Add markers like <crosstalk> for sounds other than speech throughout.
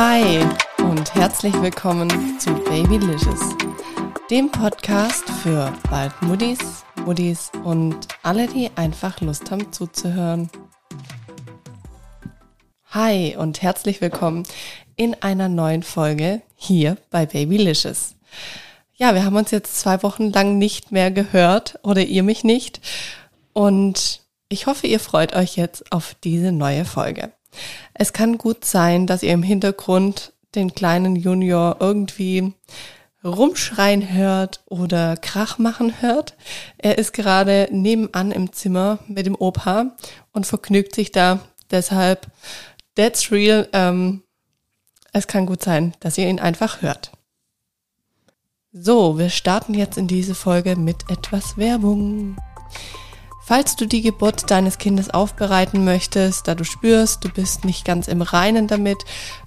Hi und herzlich willkommen zu Babylicious, dem Podcast für bald Muddis, Muddis und alle, die einfach Lust haben zuzuhören. Hi und herzlich willkommen in einer neuen Folge hier bei Babylicious. Ja, wir haben uns jetzt zwei Wochen lang nicht mehr gehört oder ihr mich nicht und ich hoffe, ihr freut euch jetzt auf diese neue Folge. Es kann gut sein, dass ihr im Hintergrund den kleinen Junior irgendwie rumschreien hört oder Krach machen hört. Er ist gerade nebenan im Zimmer mit dem Opa und vergnügt sich da. Deshalb, that's real. Ähm, es kann gut sein, dass ihr ihn einfach hört. So, wir starten jetzt in diese Folge mit etwas Werbung. Falls du die Geburt deines Kindes aufbereiten möchtest, da du spürst, du bist nicht ganz im Reinen damit,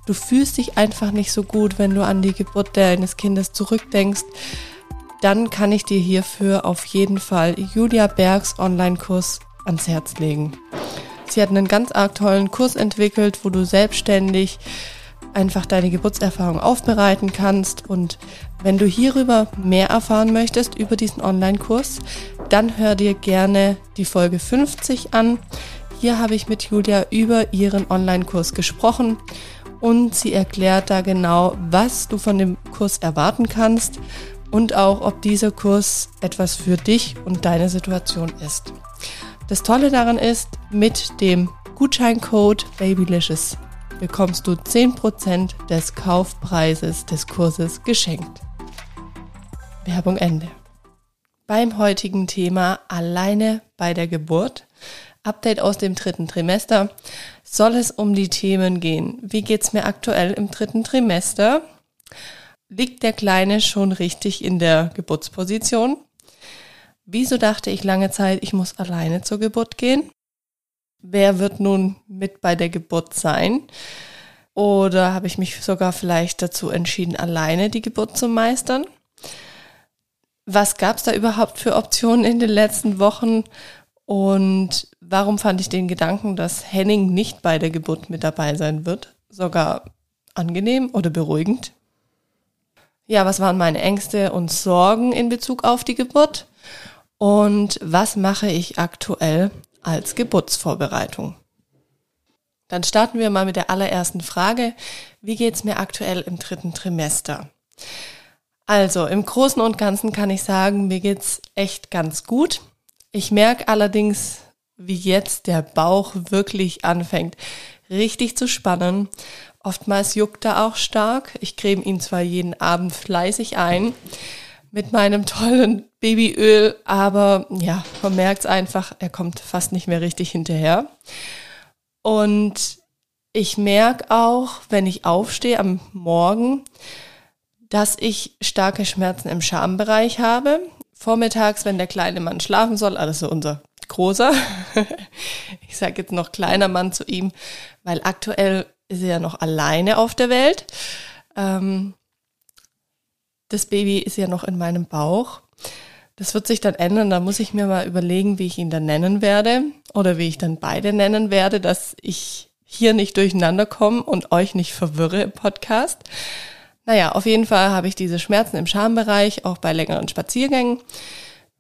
du fühlst dich einfach nicht so gut, wenn du an die Geburt deines Kindes zurückdenkst, dann kann ich dir hierfür auf jeden Fall Julia Bergs Online-Kurs ans Herz legen. Sie hat einen ganz arg tollen Kurs entwickelt, wo du selbstständig einfach deine Geburtserfahrung aufbereiten kannst. Und wenn du hierüber mehr erfahren möchtest, über diesen Online-Kurs, dann hör dir gerne die Folge 50 an. Hier habe ich mit Julia über ihren Online-Kurs gesprochen und sie erklärt da genau, was du von dem Kurs erwarten kannst und auch, ob dieser Kurs etwas für dich und deine Situation ist. Das Tolle daran ist, mit dem Gutscheincode Babylicious bekommst du 10% des Kaufpreises des Kurses geschenkt. Werbung Ende. Beim heutigen Thema Alleine bei der Geburt, Update aus dem dritten Trimester, soll es um die Themen gehen. Wie geht's mir aktuell im dritten Trimester? Liegt der Kleine schon richtig in der Geburtsposition? Wieso dachte ich lange Zeit, ich muss alleine zur Geburt gehen? Wer wird nun mit bei der Geburt sein? Oder habe ich mich sogar vielleicht dazu entschieden, alleine die Geburt zu meistern? Was gab es da überhaupt für Optionen in den letzten Wochen? Und warum fand ich den Gedanken, dass Henning nicht bei der Geburt mit dabei sein wird, sogar angenehm oder beruhigend? Ja, was waren meine Ängste und Sorgen in Bezug auf die Geburt? Und was mache ich aktuell, als Geburtsvorbereitung. Dann starten wir mal mit der allerersten Frage. Wie geht's mir aktuell im dritten Trimester? Also, im Großen und Ganzen kann ich sagen, mir geht's echt ganz gut. Ich merke allerdings, wie jetzt der Bauch wirklich anfängt, richtig zu spannen. Oftmals juckt er auch stark. Ich creme ihn zwar jeden Abend fleißig ein, mit meinem tollen Babyöl, aber ja, man merkt einfach, er kommt fast nicht mehr richtig hinterher. Und ich merke auch, wenn ich aufstehe am Morgen, dass ich starke Schmerzen im Schambereich habe. Vormittags, wenn der kleine Mann schlafen soll, also unser großer, <laughs> ich sage jetzt noch kleiner Mann zu ihm, weil aktuell ist er ja noch alleine auf der Welt. Ähm, das Baby ist ja noch in meinem Bauch. Das wird sich dann ändern. Da muss ich mir mal überlegen, wie ich ihn dann nennen werde oder wie ich dann beide nennen werde, dass ich hier nicht durcheinander komme und euch nicht verwirre im Podcast. Naja, auf jeden Fall habe ich diese Schmerzen im Schambereich, auch bei längeren Spaziergängen.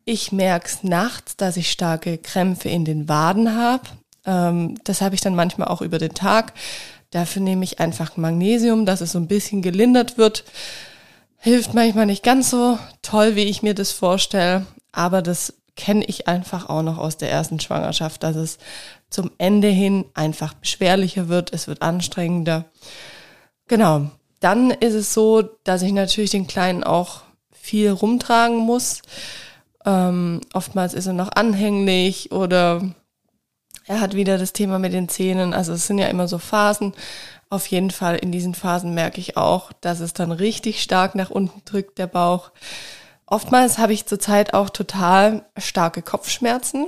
Ich merke es nachts, dass ich starke Krämpfe in den Waden habe. Ähm, das habe ich dann manchmal auch über den Tag. Dafür nehme ich einfach Magnesium, dass es so ein bisschen gelindert wird hilft manchmal nicht ganz so toll, wie ich mir das vorstelle, aber das kenne ich einfach auch noch aus der ersten Schwangerschaft, dass es zum Ende hin einfach beschwerlicher wird, es wird anstrengender. Genau. Dann ist es so, dass ich natürlich den Kleinen auch viel rumtragen muss. Ähm, oftmals ist er noch anhänglich oder er hat wieder das Thema mit den Zähnen. Also es sind ja immer so Phasen. Auf jeden Fall in diesen Phasen merke ich auch, dass es dann richtig stark nach unten drückt, der Bauch. Oftmals habe ich zurzeit auch total starke Kopfschmerzen.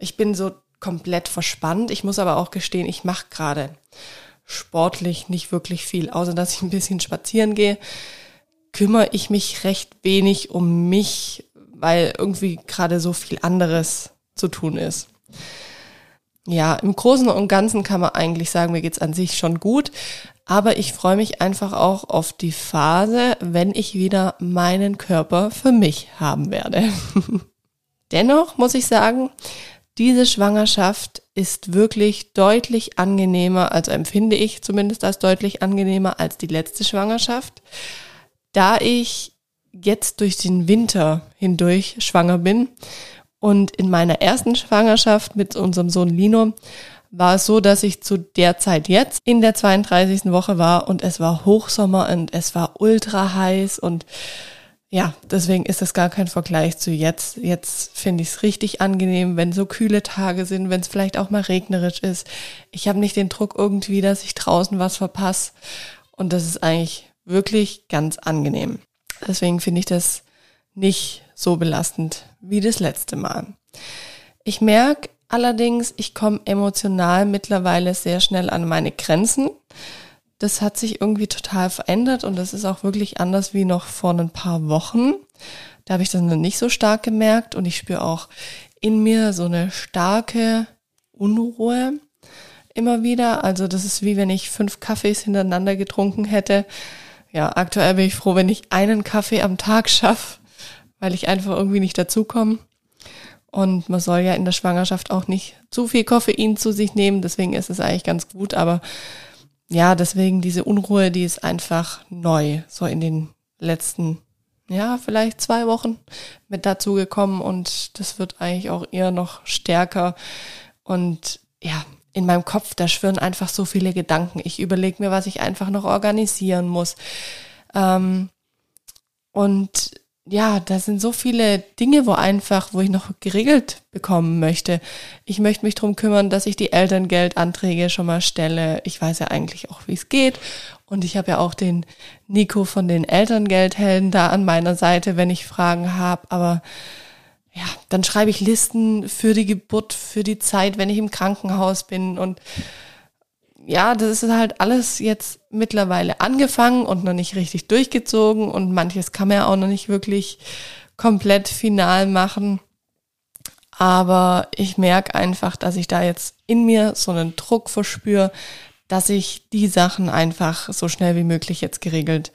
Ich bin so komplett verspannt. Ich muss aber auch gestehen, ich mache gerade sportlich nicht wirklich viel, außer dass ich ein bisschen spazieren gehe. Kümmere ich mich recht wenig um mich, weil irgendwie gerade so viel anderes zu tun ist ja, im Großen und Ganzen kann man eigentlich sagen, mir geht's an sich schon gut. Aber ich freue mich einfach auch auf die Phase, wenn ich wieder meinen Körper für mich haben werde. <laughs> Dennoch muss ich sagen, diese Schwangerschaft ist wirklich deutlich angenehmer, also empfinde ich zumindest als deutlich angenehmer als die letzte Schwangerschaft, da ich jetzt durch den Winter hindurch schwanger bin. Und in meiner ersten Schwangerschaft mit unserem Sohn Lino war es so, dass ich zu der Zeit jetzt in der 32. Woche war und es war Hochsommer und es war ultra heiß und ja, deswegen ist das gar kein Vergleich zu jetzt. Jetzt finde ich es richtig angenehm, wenn so kühle Tage sind, wenn es vielleicht auch mal regnerisch ist. Ich habe nicht den Druck irgendwie, dass ich draußen was verpasse. Und das ist eigentlich wirklich ganz angenehm. Deswegen finde ich das nicht so belastend wie das letzte Mal. Ich merke allerdings, ich komme emotional mittlerweile sehr schnell an meine Grenzen das hat sich irgendwie total verändert und das ist auch wirklich anders wie noch vor ein paar Wochen. Da habe ich das noch nicht so stark gemerkt und ich spüre auch in mir so eine starke Unruhe immer wieder. Also das ist wie wenn ich fünf Kaffees hintereinander getrunken hätte. Ja, aktuell bin ich froh, wenn ich einen Kaffee am Tag schaffe, weil ich einfach irgendwie nicht dazukomme. Und man soll ja in der Schwangerschaft auch nicht zu viel Koffein zu sich nehmen, deswegen ist es eigentlich ganz gut. Aber ja, deswegen diese Unruhe, die ist einfach neu, so in den letzten, ja, vielleicht zwei Wochen mit dazu gekommen und das wird eigentlich auch eher noch stärker. Und ja, in meinem Kopf, da schwirren einfach so viele Gedanken. Ich überlege mir, was ich einfach noch organisieren muss. Ähm, und ja, da sind so viele Dinge, wo einfach, wo ich noch geregelt bekommen möchte. Ich möchte mich drum kümmern, dass ich die Elterngeldanträge schon mal stelle. Ich weiß ja eigentlich auch, wie es geht. Und ich habe ja auch den Nico von den Elterngeldhelden da an meiner Seite, wenn ich Fragen habe. Aber ja, dann schreibe ich Listen für die Geburt, für die Zeit, wenn ich im Krankenhaus bin und ja, das ist halt alles jetzt mittlerweile angefangen und noch nicht richtig durchgezogen und manches kann man ja auch noch nicht wirklich komplett final machen. Aber ich merke einfach, dass ich da jetzt in mir so einen Druck verspüre, dass ich die Sachen einfach so schnell wie möglich jetzt geregelt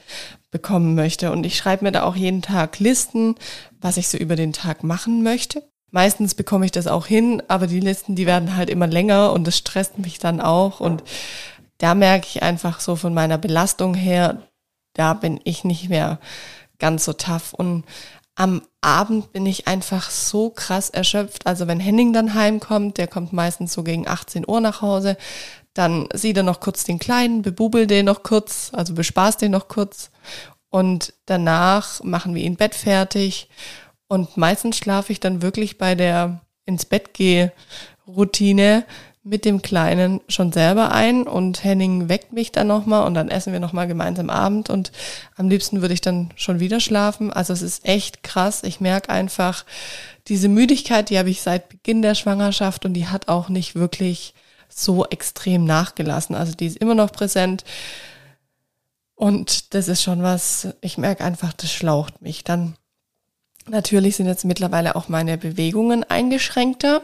bekommen möchte. Und ich schreibe mir da auch jeden Tag Listen, was ich so über den Tag machen möchte. Meistens bekomme ich das auch hin, aber die Listen, die werden halt immer länger und das stresst mich dann auch. Und da merke ich einfach so von meiner Belastung her, da bin ich nicht mehr ganz so tough. Und am Abend bin ich einfach so krass erschöpft. Also wenn Henning dann heimkommt, der kommt meistens so gegen 18 Uhr nach Hause, dann sieht er noch kurz den Kleinen, bebubelt den noch kurz, also bespaßt den noch kurz. Und danach machen wir ihn Bett fertig und meistens schlafe ich dann wirklich bei der ins Bett gehe Routine mit dem Kleinen schon selber ein und Henning weckt mich dann nochmal und dann essen wir nochmal gemeinsam Abend und am liebsten würde ich dann schon wieder schlafen. Also es ist echt krass. Ich merke einfach, diese Müdigkeit, die habe ich seit Beginn der Schwangerschaft und die hat auch nicht wirklich so extrem nachgelassen. Also die ist immer noch präsent. Und das ist schon was, ich merke einfach, das schlaucht mich. Dann Natürlich sind jetzt mittlerweile auch meine Bewegungen eingeschränkter.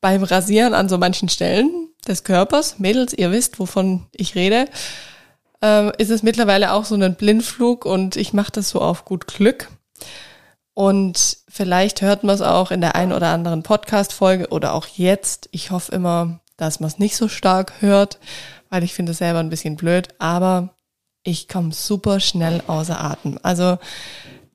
Beim Rasieren an so manchen Stellen des Körpers, Mädels, ihr wisst, wovon ich rede, äh, ist es mittlerweile auch so ein Blindflug und ich mache das so auf gut Glück. Und vielleicht hört man es auch in der einen oder anderen Podcast-Folge oder auch jetzt. Ich hoffe immer, dass man es nicht so stark hört, weil ich finde es selber ein bisschen blöd, aber ich komme super schnell außer Atem. Also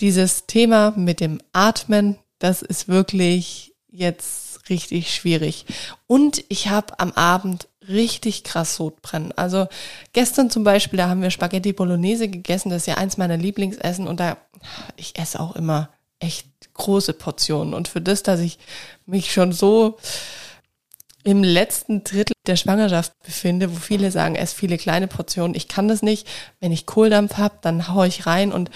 dieses Thema mit dem Atmen, das ist wirklich jetzt richtig schwierig. Und ich habe am Abend richtig krass Sodbrennen. Also gestern zum Beispiel, da haben wir Spaghetti Bolognese gegessen. Das ist ja eins meiner Lieblingsessen und da, ich esse auch immer echt große Portionen. Und für das, dass ich mich schon so im letzten Drittel der Schwangerschaft befinde, wo viele sagen, ess viele kleine Portionen. Ich kann das nicht. Wenn ich Kohldampf habe, dann haue ich rein und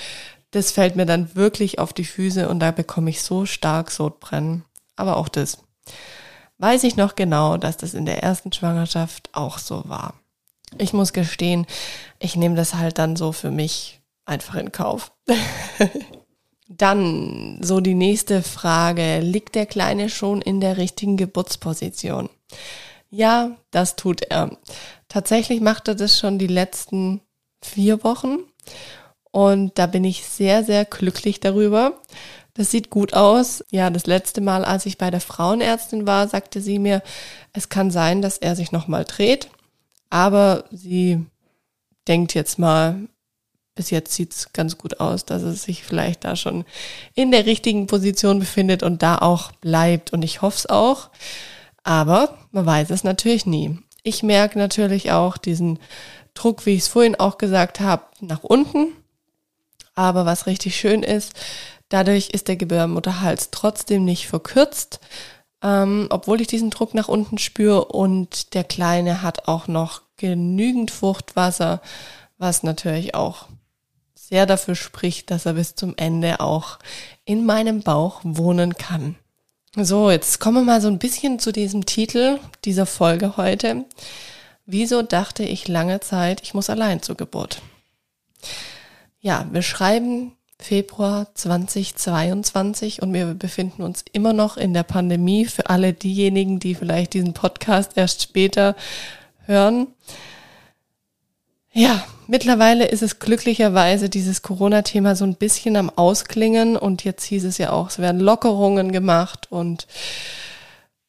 das fällt mir dann wirklich auf die Füße und da bekomme ich so stark Sodbrennen. Aber auch das weiß ich noch genau, dass das in der ersten Schwangerschaft auch so war. Ich muss gestehen, ich nehme das halt dann so für mich einfach in Kauf. <laughs> dann so die nächste Frage, liegt der Kleine schon in der richtigen Geburtsposition? Ja, das tut er. Tatsächlich macht er das schon die letzten vier Wochen. Und da bin ich sehr, sehr glücklich darüber. Das sieht gut aus. Ja, das letzte Mal, als ich bei der Frauenärztin war, sagte sie mir, es kann sein, dass er sich nochmal dreht. Aber sie denkt jetzt mal, bis jetzt sieht's ganz gut aus, dass es sich vielleicht da schon in der richtigen Position befindet und da auch bleibt. Und ich hoffe es auch. Aber man weiß es natürlich nie. Ich merke natürlich auch diesen Druck, wie ich es vorhin auch gesagt habe, nach unten. Aber was richtig schön ist, dadurch ist der Gebärmutterhals trotzdem nicht verkürzt, ähm, obwohl ich diesen Druck nach unten spüre und der Kleine hat auch noch genügend Fruchtwasser, was natürlich auch sehr dafür spricht, dass er bis zum Ende auch in meinem Bauch wohnen kann. So, jetzt kommen wir mal so ein bisschen zu diesem Titel dieser Folge heute. Wieso dachte ich lange Zeit, ich muss allein zur Geburt? Ja, wir schreiben Februar 2022 und wir befinden uns immer noch in der Pandemie für alle diejenigen, die vielleicht diesen Podcast erst später hören. Ja, mittlerweile ist es glücklicherweise dieses Corona-Thema so ein bisschen am Ausklingen und jetzt hieß es ja auch, es werden Lockerungen gemacht und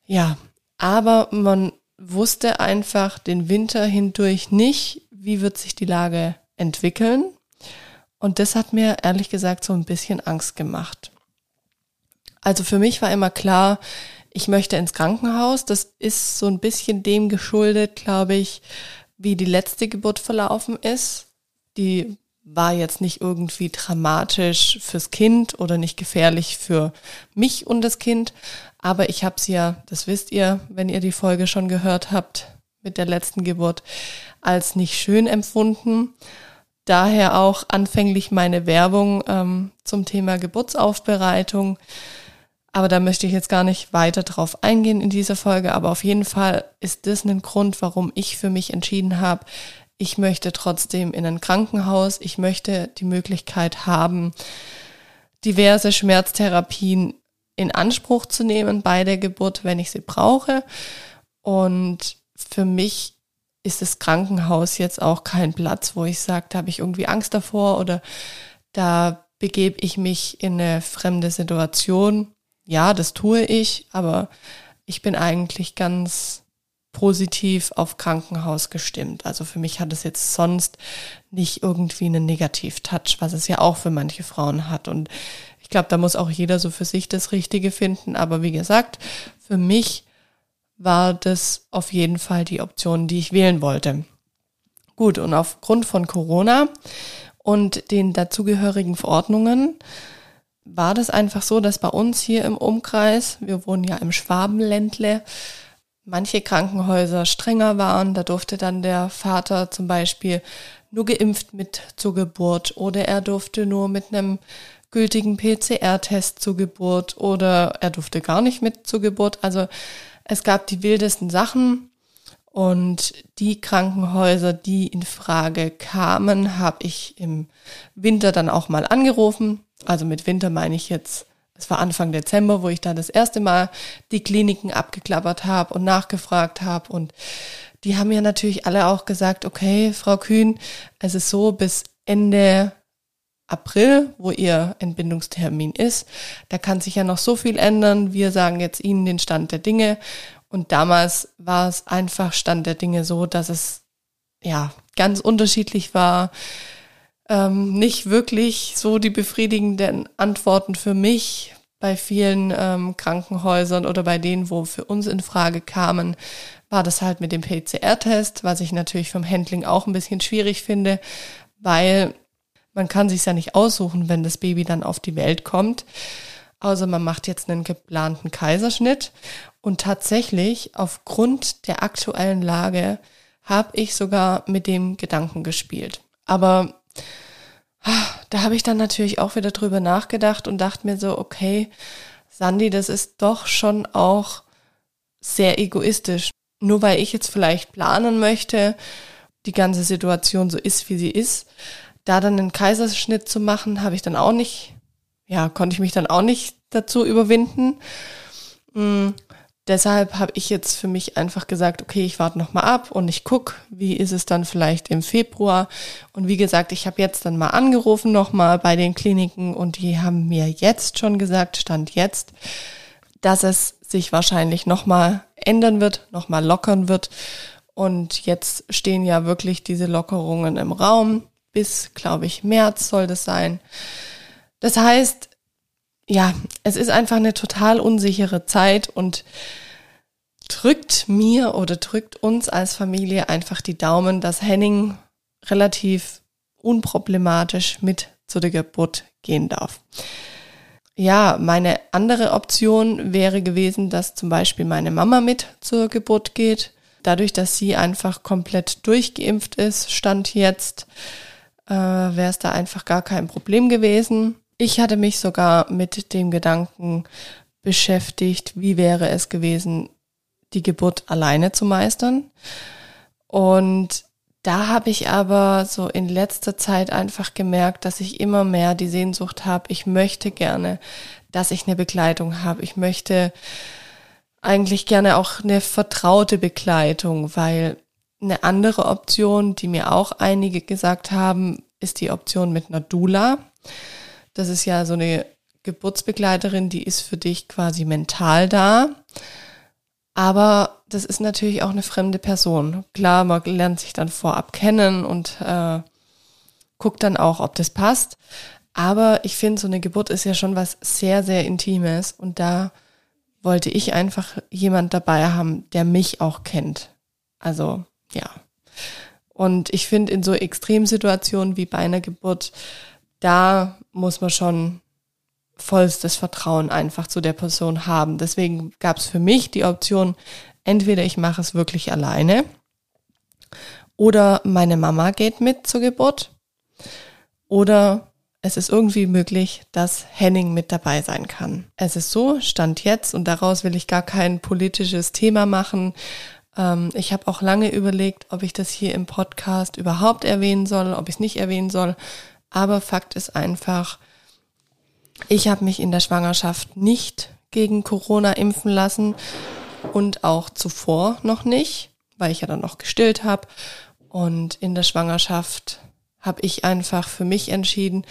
ja, aber man wusste einfach den Winter hindurch nicht, wie wird sich die Lage entwickeln. Und das hat mir ehrlich gesagt so ein bisschen Angst gemacht. Also für mich war immer klar, ich möchte ins Krankenhaus. Das ist so ein bisschen dem geschuldet, glaube ich, wie die letzte Geburt verlaufen ist. Die war jetzt nicht irgendwie dramatisch fürs Kind oder nicht gefährlich für mich und das Kind. Aber ich habe sie ja, das wisst ihr, wenn ihr die Folge schon gehört habt mit der letzten Geburt, als nicht schön empfunden. Daher auch anfänglich meine Werbung ähm, zum Thema Geburtsaufbereitung. Aber da möchte ich jetzt gar nicht weiter drauf eingehen in dieser Folge. Aber auf jeden Fall ist das ein Grund, warum ich für mich entschieden habe, ich möchte trotzdem in ein Krankenhaus. Ich möchte die Möglichkeit haben, diverse Schmerztherapien in Anspruch zu nehmen bei der Geburt, wenn ich sie brauche. Und für mich ist das Krankenhaus jetzt auch kein Platz, wo ich sage, da habe ich irgendwie Angst davor oder da begebe ich mich in eine fremde Situation. Ja, das tue ich, aber ich bin eigentlich ganz positiv auf Krankenhaus gestimmt. Also für mich hat es jetzt sonst nicht irgendwie einen Negativ-Touch, was es ja auch für manche Frauen hat. Und ich glaube, da muss auch jeder so für sich das Richtige finden. Aber wie gesagt, für mich war das auf jeden Fall die Option, die ich wählen wollte. Gut, und aufgrund von Corona und den dazugehörigen Verordnungen war das einfach so, dass bei uns hier im Umkreis, wir wohnen ja im Schwabenländle, manche Krankenhäuser strenger waren. Da durfte dann der Vater zum Beispiel nur geimpft mit zur Geburt oder er durfte nur mit einem gültigen PCR-Test zur Geburt oder er durfte gar nicht mit zur Geburt. Also es gab die wildesten Sachen und die Krankenhäuser, die in Frage kamen, habe ich im Winter dann auch mal angerufen. Also mit Winter meine ich jetzt, es war Anfang Dezember, wo ich da das erste Mal die Kliniken abgeklappert habe und nachgefragt habe und die haben ja natürlich alle auch gesagt, okay, Frau Kühn, es ist so, bis Ende April, wo ihr Entbindungstermin ist. Da kann sich ja noch so viel ändern. Wir sagen jetzt Ihnen den Stand der Dinge. Und damals war es einfach Stand der Dinge so, dass es ja ganz unterschiedlich war. Ähm, nicht wirklich so die befriedigenden Antworten für mich bei vielen ähm, Krankenhäusern oder bei denen, wo für uns in Frage kamen, war das halt mit dem PCR-Test, was ich natürlich vom Handling auch ein bisschen schwierig finde, weil man kann sich ja nicht aussuchen, wenn das Baby dann auf die Welt kommt. Also man macht jetzt einen geplanten Kaiserschnitt. Und tatsächlich, aufgrund der aktuellen Lage, habe ich sogar mit dem Gedanken gespielt. Aber da habe ich dann natürlich auch wieder drüber nachgedacht und dachte mir so, okay, Sandy, das ist doch schon auch sehr egoistisch. Nur weil ich jetzt vielleicht planen möchte, die ganze Situation so ist, wie sie ist, da dann einen Kaiserschnitt zu machen, habe ich dann auch nicht, ja, konnte ich mich dann auch nicht dazu überwinden. Mm, deshalb habe ich jetzt für mich einfach gesagt, okay, ich warte noch mal ab und ich guck, wie ist es dann vielleicht im Februar. Und wie gesagt, ich habe jetzt dann mal angerufen noch mal bei den Kliniken und die haben mir jetzt schon gesagt, stand jetzt, dass es sich wahrscheinlich noch mal ändern wird, noch mal lockern wird. Und jetzt stehen ja wirklich diese Lockerungen im Raum. Bis, glaube ich, März soll das sein. Das heißt, ja, es ist einfach eine total unsichere Zeit und drückt mir oder drückt uns als Familie einfach die Daumen, dass Henning relativ unproblematisch mit zu der Geburt gehen darf. Ja, meine andere Option wäre gewesen, dass zum Beispiel meine Mama mit zur Geburt geht. Dadurch, dass sie einfach komplett durchgeimpft ist, stand jetzt, äh, wäre es da einfach gar kein Problem gewesen. Ich hatte mich sogar mit dem Gedanken beschäftigt, wie wäre es gewesen, die Geburt alleine zu meistern. Und da habe ich aber so in letzter Zeit einfach gemerkt, dass ich immer mehr die Sehnsucht habe, ich möchte gerne, dass ich eine Begleitung habe. Ich möchte eigentlich gerne auch eine vertraute Begleitung, weil eine andere Option, die mir auch einige gesagt haben, ist die Option mit einer Dula. Das ist ja so eine Geburtsbegleiterin, die ist für dich quasi mental da. Aber das ist natürlich auch eine fremde Person. Klar, man lernt sich dann vorab kennen und äh, guckt dann auch, ob das passt. Aber ich finde, so eine Geburt ist ja schon was sehr, sehr Intimes. Und da wollte ich einfach jemand dabei haben, der mich auch kennt. Also, ja. Und ich finde, in so Extremsituationen wie bei einer Geburt da muss man schon vollstes Vertrauen einfach zu der Person haben. Deswegen gab es für mich die Option, entweder ich mache es wirklich alleine oder meine Mama geht mit zur Geburt oder es ist irgendwie möglich, dass Henning mit dabei sein kann. Es ist so, stand jetzt und daraus will ich gar kein politisches Thema machen. Ähm, ich habe auch lange überlegt, ob ich das hier im Podcast überhaupt erwähnen soll, ob ich es nicht erwähnen soll. Aber Fakt ist einfach, ich habe mich in der Schwangerschaft nicht gegen Corona impfen lassen und auch zuvor noch nicht, weil ich ja dann noch gestillt habe. Und in der Schwangerschaft habe ich einfach für mich entschieden,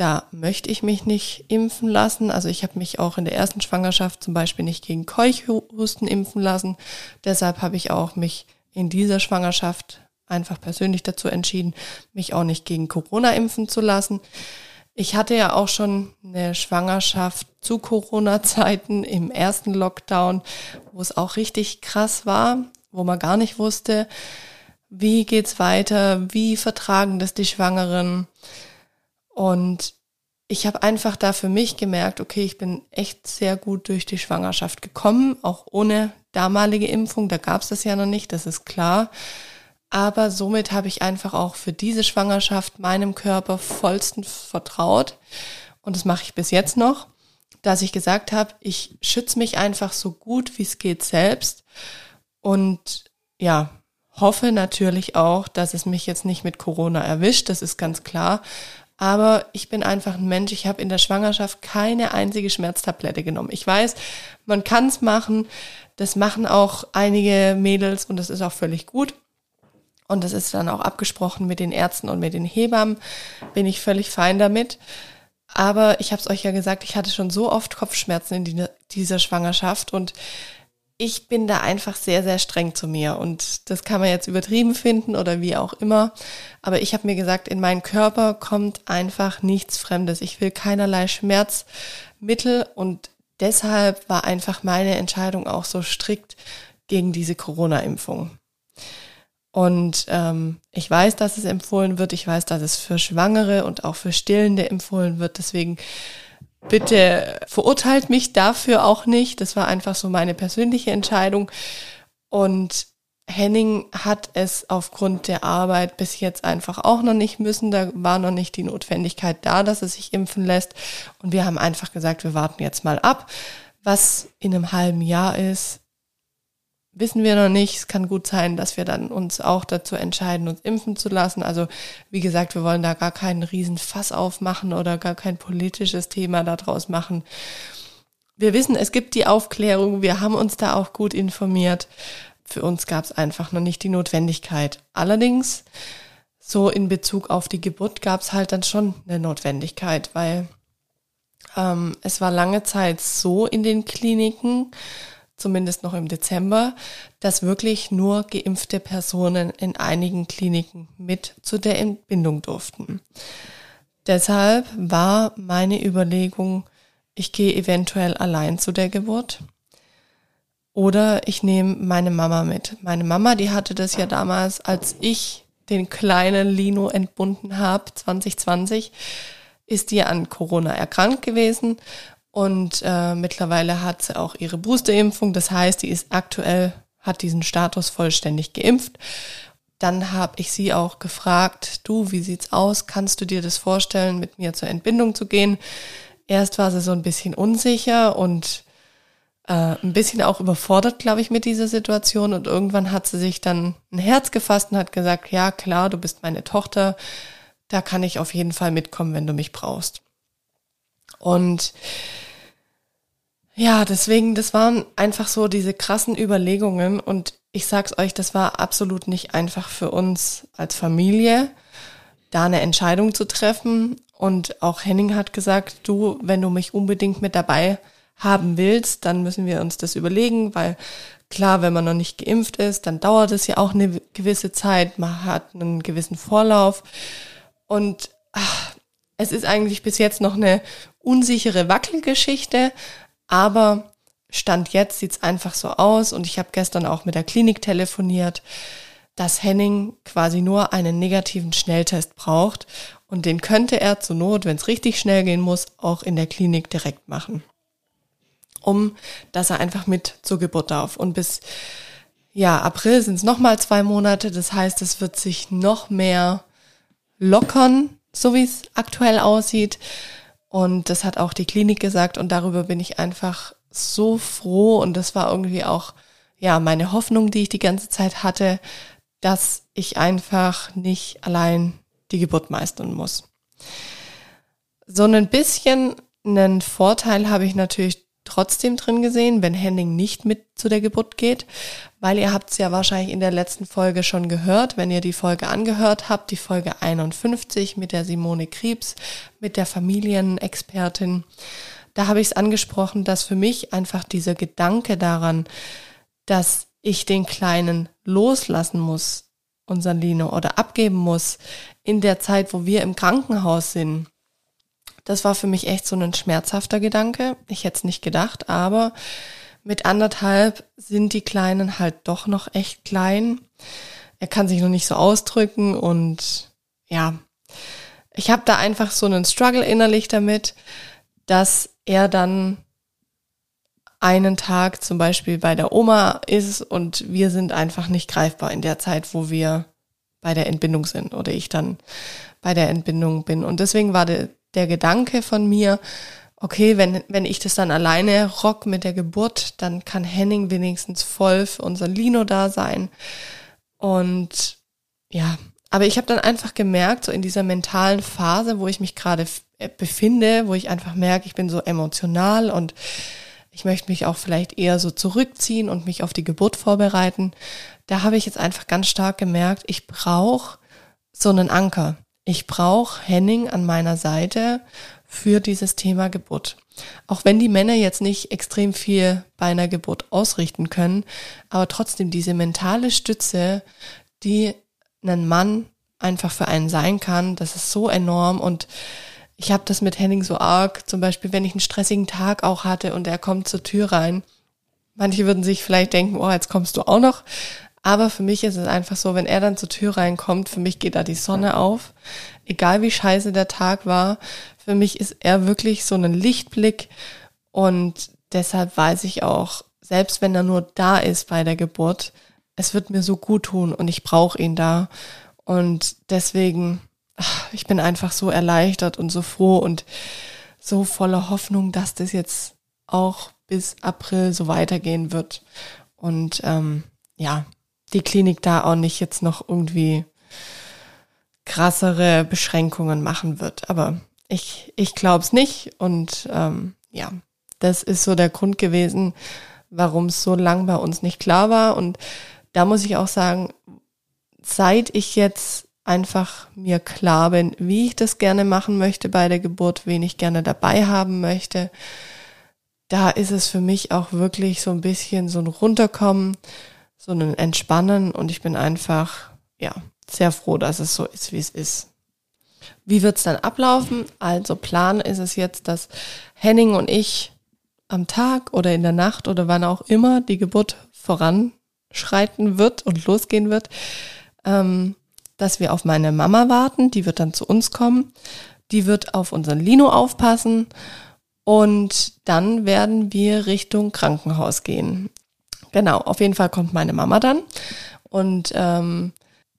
da möchte ich mich nicht impfen lassen. Also ich habe mich auch in der ersten Schwangerschaft zum Beispiel nicht gegen Keuchhusten impfen lassen. Deshalb habe ich auch mich in dieser Schwangerschaft einfach persönlich dazu entschieden, mich auch nicht gegen Corona impfen zu lassen. Ich hatte ja auch schon eine Schwangerschaft zu Corona-Zeiten im ersten Lockdown, wo es auch richtig krass war, wo man gar nicht wusste, wie geht's weiter, wie vertragen das die Schwangeren. Und ich habe einfach da für mich gemerkt, okay, ich bin echt sehr gut durch die Schwangerschaft gekommen, auch ohne damalige Impfung. Da gab's das ja noch nicht, das ist klar. Aber somit habe ich einfach auch für diese Schwangerschaft meinem Körper vollstens vertraut. Und das mache ich bis jetzt noch, dass ich gesagt habe, ich schütze mich einfach so gut wie es geht selbst. Und ja, hoffe natürlich auch, dass es mich jetzt nicht mit Corona erwischt, das ist ganz klar. Aber ich bin einfach ein Mensch, ich habe in der Schwangerschaft keine einzige Schmerztablette genommen. Ich weiß, man kann es machen, das machen auch einige Mädels und das ist auch völlig gut. Und das ist dann auch abgesprochen mit den Ärzten und mit den Hebammen. Bin ich völlig fein damit. Aber ich habe es euch ja gesagt, ich hatte schon so oft Kopfschmerzen in die, dieser Schwangerschaft und ich bin da einfach sehr, sehr streng zu mir. Und das kann man jetzt übertrieben finden oder wie auch immer. Aber ich habe mir gesagt, in meinen Körper kommt einfach nichts Fremdes. Ich will keinerlei Schmerzmittel und deshalb war einfach meine Entscheidung auch so strikt gegen diese Corona-Impfung. Und ähm, ich weiß, dass es empfohlen wird. Ich weiß, dass es für Schwangere und auch für Stillende empfohlen wird. Deswegen bitte verurteilt mich dafür auch nicht. Das war einfach so meine persönliche Entscheidung. Und Henning hat es aufgrund der Arbeit bis jetzt einfach auch noch nicht müssen. Da war noch nicht die Notwendigkeit da, dass es sich impfen lässt. Und wir haben einfach gesagt, wir warten jetzt mal ab, was in einem halben Jahr ist wissen wir noch nicht. Es kann gut sein, dass wir dann uns auch dazu entscheiden, uns impfen zu lassen. Also wie gesagt, wir wollen da gar keinen riesen Fass aufmachen oder gar kein politisches Thema daraus machen. wir wissen, es gibt die Aufklärung, wir haben uns da auch gut informiert. Für uns gab es einfach noch nicht die Notwendigkeit. Allerdings, so in Bezug auf die Geburt gab es halt dann schon eine Notwendigkeit, weil ähm, es war lange Zeit so in den Kliniken, zumindest noch im Dezember, dass wirklich nur geimpfte Personen in einigen Kliniken mit zu der Entbindung durften. Deshalb war meine Überlegung, ich gehe eventuell allein zu der Geburt oder ich nehme meine Mama mit. Meine Mama, die hatte das ja damals, als ich den kleinen Lino entbunden habe, 2020, ist die an Corona erkrankt gewesen und äh, mittlerweile hat sie auch ihre Boosterimpfung. Das heißt, die ist aktuell, hat diesen Status vollständig geimpft. Dann habe ich sie auch gefragt, du, wie sieht's aus? Kannst du dir das vorstellen, mit mir zur Entbindung zu gehen? Erst war sie so ein bisschen unsicher und äh, ein bisschen auch überfordert, glaube ich, mit dieser Situation. Und irgendwann hat sie sich dann ein Herz gefasst und hat gesagt, ja klar, du bist meine Tochter da kann ich auf jeden Fall mitkommen, wenn du mich brauchst. Und ja, deswegen, das waren einfach so diese krassen Überlegungen und ich sag's euch, das war absolut nicht einfach für uns als Familie, da eine Entscheidung zu treffen. Und auch Henning hat gesagt, du, wenn du mich unbedingt mit dabei haben willst, dann müssen wir uns das überlegen, weil klar, wenn man noch nicht geimpft ist, dann dauert es ja auch eine gewisse Zeit, man hat einen gewissen Vorlauf. Und ach, es ist eigentlich bis jetzt noch eine unsichere Wackelgeschichte, aber Stand jetzt sieht's einfach so aus und ich habe gestern auch mit der Klinik telefoniert, dass Henning quasi nur einen negativen Schnelltest braucht und den könnte er zur Not, wenn es richtig schnell gehen muss, auch in der Klinik direkt machen, um dass er einfach mit zur Geburt darf. Und bis ja April sind es noch mal zwei Monate, das heißt, es wird sich noch mehr lockern, so wie es aktuell aussieht. Und das hat auch die Klinik gesagt und darüber bin ich einfach so froh und das war irgendwie auch ja meine Hoffnung, die ich die ganze Zeit hatte, dass ich einfach nicht allein die Geburt meistern muss. So ein bisschen einen Vorteil habe ich natürlich trotzdem drin gesehen, wenn Henning nicht mit zu der Geburt geht, weil ihr habt es ja wahrscheinlich in der letzten Folge schon gehört, wenn ihr die Folge angehört habt, die Folge 51 mit der Simone Kriebs, mit der Familienexpertin. Da habe ich es angesprochen, dass für mich einfach dieser Gedanke daran, dass ich den Kleinen loslassen muss, unseren Lino, oder abgeben muss in der Zeit, wo wir im Krankenhaus sind, das war für mich echt so ein schmerzhafter Gedanke. Ich hätte es nicht gedacht, aber mit anderthalb sind die Kleinen halt doch noch echt klein. Er kann sich noch nicht so ausdrücken und ja, ich habe da einfach so einen Struggle innerlich damit, dass er dann einen Tag zum Beispiel bei der Oma ist und wir sind einfach nicht greifbar in der Zeit, wo wir bei der Entbindung sind oder ich dann bei der Entbindung bin. Und deswegen war der, der Gedanke von mir, okay, wenn, wenn ich das dann alleine rock mit der Geburt, dann kann Henning wenigstens voll für unser Lino da sein. Und ja, aber ich habe dann einfach gemerkt, so in dieser mentalen Phase, wo ich mich gerade äh, befinde, wo ich einfach merke, ich bin so emotional und ich möchte mich auch vielleicht eher so zurückziehen und mich auf die Geburt vorbereiten. Da habe ich jetzt einfach ganz stark gemerkt, ich brauche so einen Anker. Ich brauche Henning an meiner Seite für dieses Thema Geburt. Auch wenn die Männer jetzt nicht extrem viel bei einer Geburt ausrichten können, aber trotzdem diese mentale Stütze, die ein Mann einfach für einen sein kann, das ist so enorm und ich habe das mit Henning so arg, zum Beispiel, wenn ich einen stressigen Tag auch hatte und er kommt zur Tür rein. Manche würden sich vielleicht denken, oh, jetzt kommst du auch noch. Aber für mich ist es einfach so, wenn er dann zur Tür reinkommt, für mich geht da die Sonne auf. Egal wie scheiße der Tag war, für mich ist er wirklich so ein Lichtblick. Und deshalb weiß ich auch, selbst wenn er nur da ist bei der Geburt, es wird mir so gut tun und ich brauche ihn da. Und deswegen, ich bin einfach so erleichtert und so froh und so voller Hoffnung, dass das jetzt auch bis April so weitergehen wird. Und ähm, ja, die Klinik da auch nicht jetzt noch irgendwie krassere Beschränkungen machen wird. Aber ich, ich glaube es nicht und ähm, ja, das ist so der Grund gewesen, warum es so lang bei uns nicht klar war. Und da muss ich auch sagen, seit ich jetzt einfach mir klar bin, wie ich das gerne machen möchte bei der Geburt, wen ich gerne dabei haben möchte, da ist es für mich auch wirklich so ein bisschen so ein Runterkommen, so ein Entspannen und ich bin einfach, ja, sehr froh, dass es so ist, wie es ist. Wie wird's dann ablaufen? Also Plan ist es jetzt, dass Henning und ich am Tag oder in der Nacht oder wann auch immer die Geburt voranschreiten wird und losgehen wird, ähm, dass wir auf meine Mama warten, die wird dann zu uns kommen, die wird auf unseren Lino aufpassen und dann werden wir Richtung Krankenhaus gehen. Genau, auf jeden Fall kommt meine Mama dann und ähm,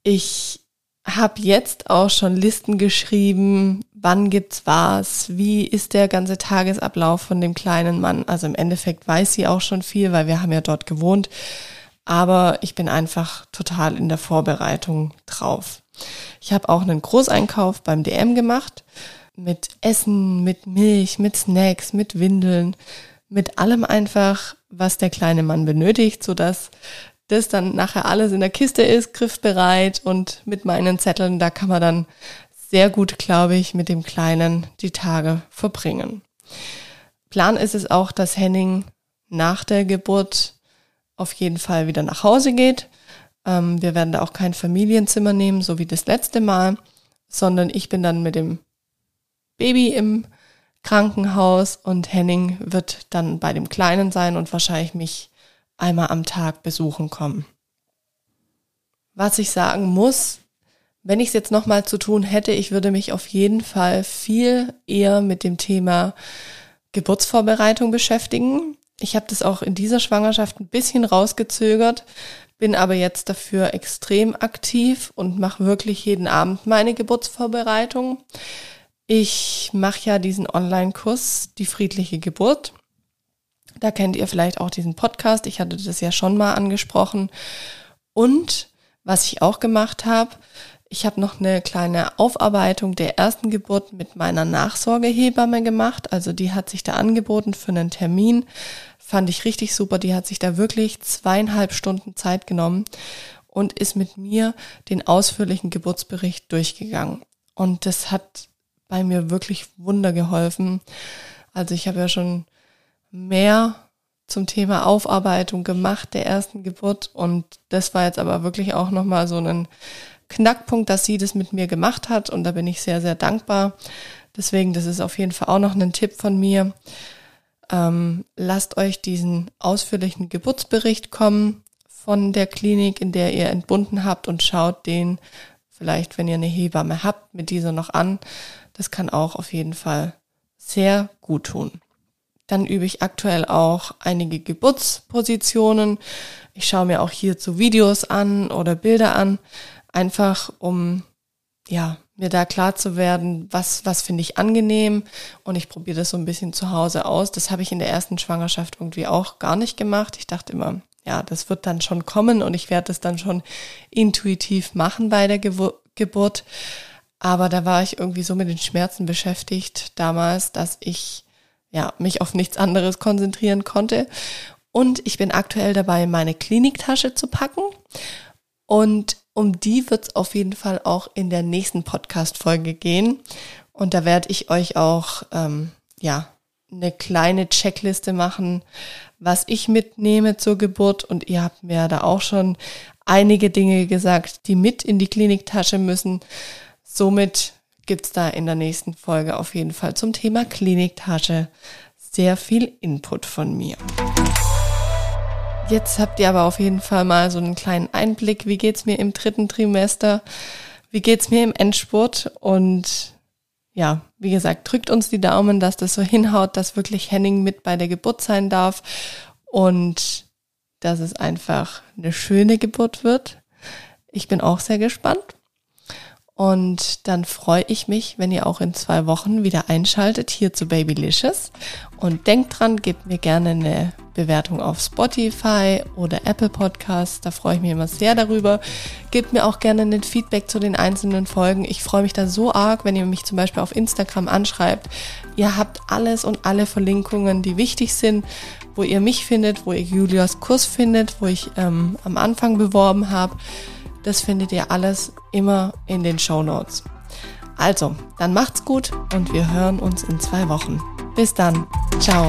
ich habe jetzt auch schon Listen geschrieben, wann gibt's was, wie ist der ganze Tagesablauf von dem kleinen Mann. Also im Endeffekt weiß sie auch schon viel, weil wir haben ja dort gewohnt. Aber ich bin einfach total in der Vorbereitung drauf. Ich habe auch einen Großeinkauf beim DM gemacht mit Essen, mit Milch, mit Snacks, mit Windeln, mit allem einfach, was der kleine Mann benötigt, sodass das dann nachher alles in der Kiste ist, griffbereit und mit meinen Zetteln, da kann man dann sehr gut, glaube ich, mit dem Kleinen die Tage verbringen. Plan ist es auch, dass Henning nach der Geburt auf jeden Fall wieder nach Hause geht. Ähm, wir werden da auch kein Familienzimmer nehmen, so wie das letzte Mal, sondern ich bin dann mit dem Baby im Krankenhaus und Henning wird dann bei dem Kleinen sein und wahrscheinlich mich einmal am Tag besuchen kommen. Was ich sagen muss, wenn ich es jetzt nochmal zu tun hätte, ich würde mich auf jeden Fall viel eher mit dem Thema Geburtsvorbereitung beschäftigen. Ich habe das auch in dieser Schwangerschaft ein bisschen rausgezögert, bin aber jetzt dafür extrem aktiv und mache wirklich jeden Abend meine Geburtsvorbereitung. Ich mache ja diesen Online-Kurs, die friedliche Geburt. Da kennt ihr vielleicht auch diesen Podcast. Ich hatte das ja schon mal angesprochen. Und was ich auch gemacht habe, ich habe noch eine kleine Aufarbeitung der ersten Geburt mit meiner Nachsorgehebamme gemacht. Also die hat sich da angeboten für einen Termin. Fand ich richtig super. Die hat sich da wirklich zweieinhalb Stunden Zeit genommen und ist mit mir den ausführlichen Geburtsbericht durchgegangen. Und das hat bei mir wirklich Wunder geholfen. Also ich habe ja schon mehr zum Thema Aufarbeitung gemacht der ersten Geburt und das war jetzt aber wirklich auch nochmal so ein Knackpunkt, dass sie das mit mir gemacht hat und da bin ich sehr, sehr dankbar. Deswegen, das ist auf jeden Fall auch noch ein Tipp von mir. Ähm, lasst euch diesen ausführlichen Geburtsbericht kommen von der Klinik, in der ihr entbunden habt und schaut den vielleicht, wenn ihr eine Hebamme habt, mit dieser noch an. Das kann auch auf jeden Fall sehr gut tun. Dann übe ich aktuell auch einige Geburtspositionen. Ich schaue mir auch hierzu Videos an oder Bilder an, einfach um ja, mir da klar zu werden, was, was finde ich angenehm und ich probiere das so ein bisschen zu Hause aus. Das habe ich in der ersten Schwangerschaft irgendwie auch gar nicht gemacht. Ich dachte immer, ja, das wird dann schon kommen und ich werde es dann schon intuitiv machen bei der Gebur Geburt. Aber da war ich irgendwie so mit den Schmerzen beschäftigt damals, dass ich ja, mich auf nichts anderes konzentrieren konnte. Und ich bin aktuell dabei, meine Kliniktasche zu packen. Und um die wird es auf jeden Fall auch in der nächsten Podcast-Folge gehen. Und da werde ich euch auch, ähm, ja, eine kleine Checkliste machen, was ich mitnehme zur Geburt. Und ihr habt mir da auch schon einige Dinge gesagt, die mit in die Kliniktasche müssen. Somit gibt's da in der nächsten Folge auf jeden Fall zum Thema Kliniktasche sehr viel Input von mir. Jetzt habt ihr aber auf jeden Fall mal so einen kleinen Einblick, wie geht's mir im dritten Trimester, wie geht's mir im Endspurt und ja, wie gesagt, drückt uns die Daumen, dass das so hinhaut, dass wirklich Henning mit bei der Geburt sein darf und dass es einfach eine schöne Geburt wird. Ich bin auch sehr gespannt. Und dann freue ich mich, wenn ihr auch in zwei Wochen wieder einschaltet hier zu Babylicious. Und denkt dran, gebt mir gerne eine Bewertung auf Spotify oder Apple Podcasts. Da freue ich mich immer sehr darüber. Gebt mir auch gerne ein Feedback zu den einzelnen Folgen. Ich freue mich da so arg, wenn ihr mich zum Beispiel auf Instagram anschreibt. Ihr habt alles und alle Verlinkungen, die wichtig sind, wo ihr mich findet, wo ihr Julias Kurs findet, wo ich ähm, am Anfang beworben habe. Das findet ihr alles immer in den Show Notes. Also, dann macht's gut und wir hören uns in zwei Wochen. Bis dann. Ciao.